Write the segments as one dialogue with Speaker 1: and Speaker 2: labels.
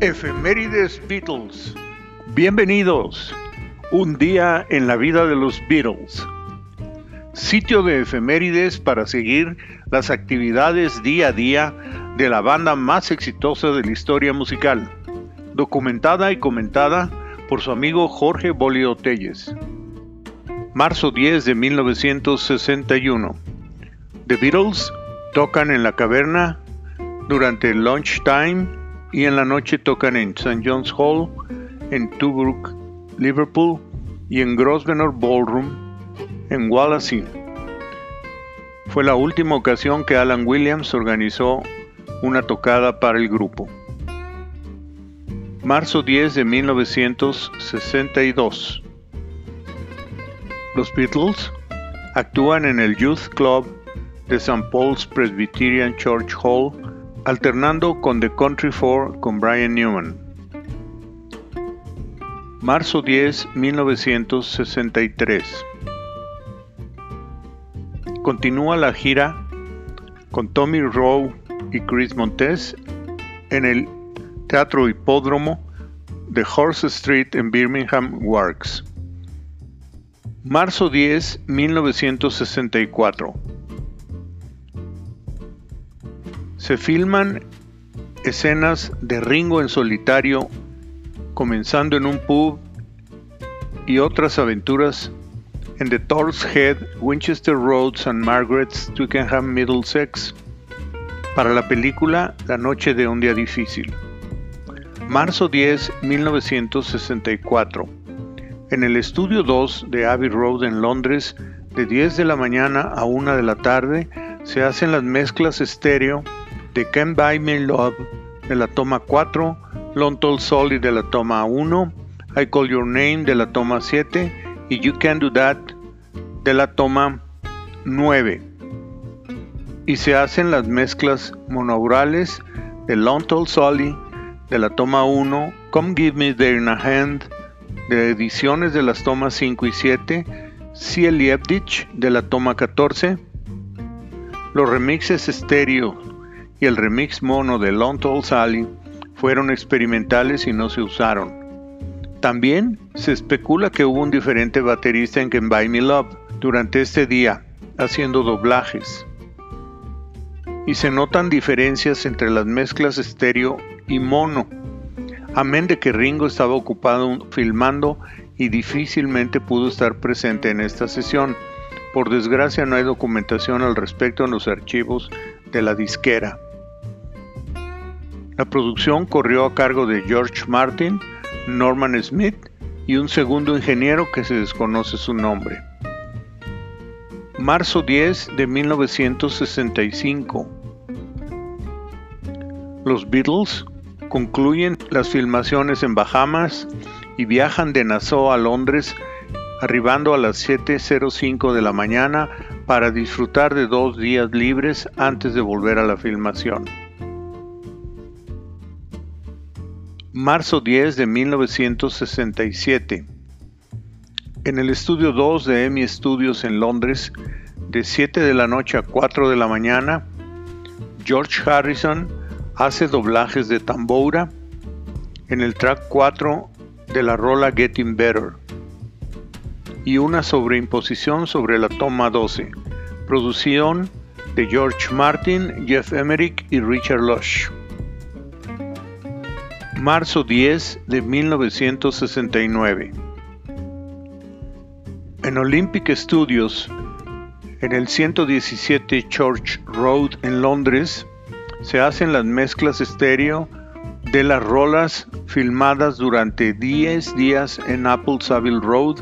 Speaker 1: Efemérides Beatles. Bienvenidos. Un día en la vida de los Beatles. Sitio de efemérides para seguir las actividades día a día de la banda más exitosa de la historia musical. Documentada y comentada por su amigo Jorge Bolio Telles. Marzo 10 de 1961. The Beatles tocan en la caverna durante el lunchtime y en la noche tocan en St. John's Hall, en Tobruk, Liverpool y en Grosvenor Ballroom en Wallasey. Fue la última ocasión que Alan Williams organizó una tocada para el grupo. Marzo 10 de 1962. Los Beatles actúan en el Youth Club de St. Paul's Presbyterian Church Hall, alternando con The Country Four con Brian Newman. Marzo 10, 1963. Continúa la gira con Tommy Rowe y Chris Montes en el Teatro Hipódromo de Horse Street en Birmingham Works. Marzo 10, 1964. Se filman escenas de Ringo en solitario, comenzando en un pub y otras aventuras en The Thor's Head, Winchester Road, St. Margaret's, Twickenham, Middlesex, para la película La Noche de un Día Difícil. Marzo 10, 1964. En el estudio 2 de Abbey Road en Londres, de 10 de la mañana a 1 de la tarde, se hacen las mezclas estéreo de Can't Buy Me Love de la toma 4, Long Tall Solid de la toma 1, I Call Your Name de la toma 7 y You Can Do That de la toma 9. Y se hacen las mezclas monaurales de Long Tall Solid de la toma 1, Come Give Me There in a Hand de ediciones de las tomas 5 y 7, Ciel de la toma 14, los remixes estéreo y el remix mono de Long Tall Sally fueron experimentales y no se usaron. También se especula que hubo un diferente baterista en Can Buy Me Love durante este día, haciendo doblajes. Y se notan diferencias entre las mezclas estéreo y mono, amén de que Ringo estaba ocupado filmando y difícilmente pudo estar presente en esta sesión. Por desgracia no hay documentación al respecto en los archivos de la disquera. La producción corrió a cargo de George Martin, Norman Smith y un segundo ingeniero que se desconoce su nombre. Marzo 10 de 1965. Los Beatles concluyen las filmaciones en Bahamas y viajan de Nassau a Londres, arribando a las 7.05 de la mañana para disfrutar de dos días libres antes de volver a la filmación. Marzo 10 de 1967. En el estudio 2 de EMI Studios en Londres, de 7 de la noche a 4 de la mañana, George Harrison hace doblajes de tamboura en el track 4 de la rola Getting Better y una sobreimposición sobre la toma 12, producción de George Martin, Jeff Emerick y Richard Lush marzo 10 de 1969. En Olympic Studios, en el 117 Church Road en Londres, se hacen las mezclas estéreo de las rolas filmadas durante 10 días en Apple Saville Road.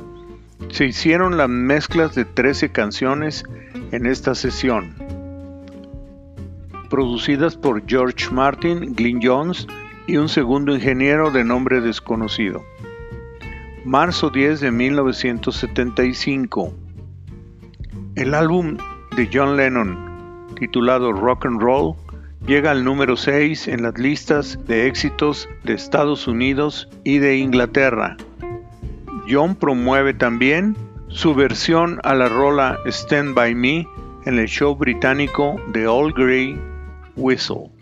Speaker 1: Se hicieron las mezclas de 13 canciones en esta sesión, producidas por George Martin, Glyn Jones y un segundo ingeniero de nombre desconocido. Marzo 10 de 1975. El álbum de John Lennon, titulado Rock and Roll, llega al número 6 en las listas de éxitos de Estados Unidos y de Inglaterra. John promueve también su versión a la rola Stand By Me en el show británico The All Grey Whistle.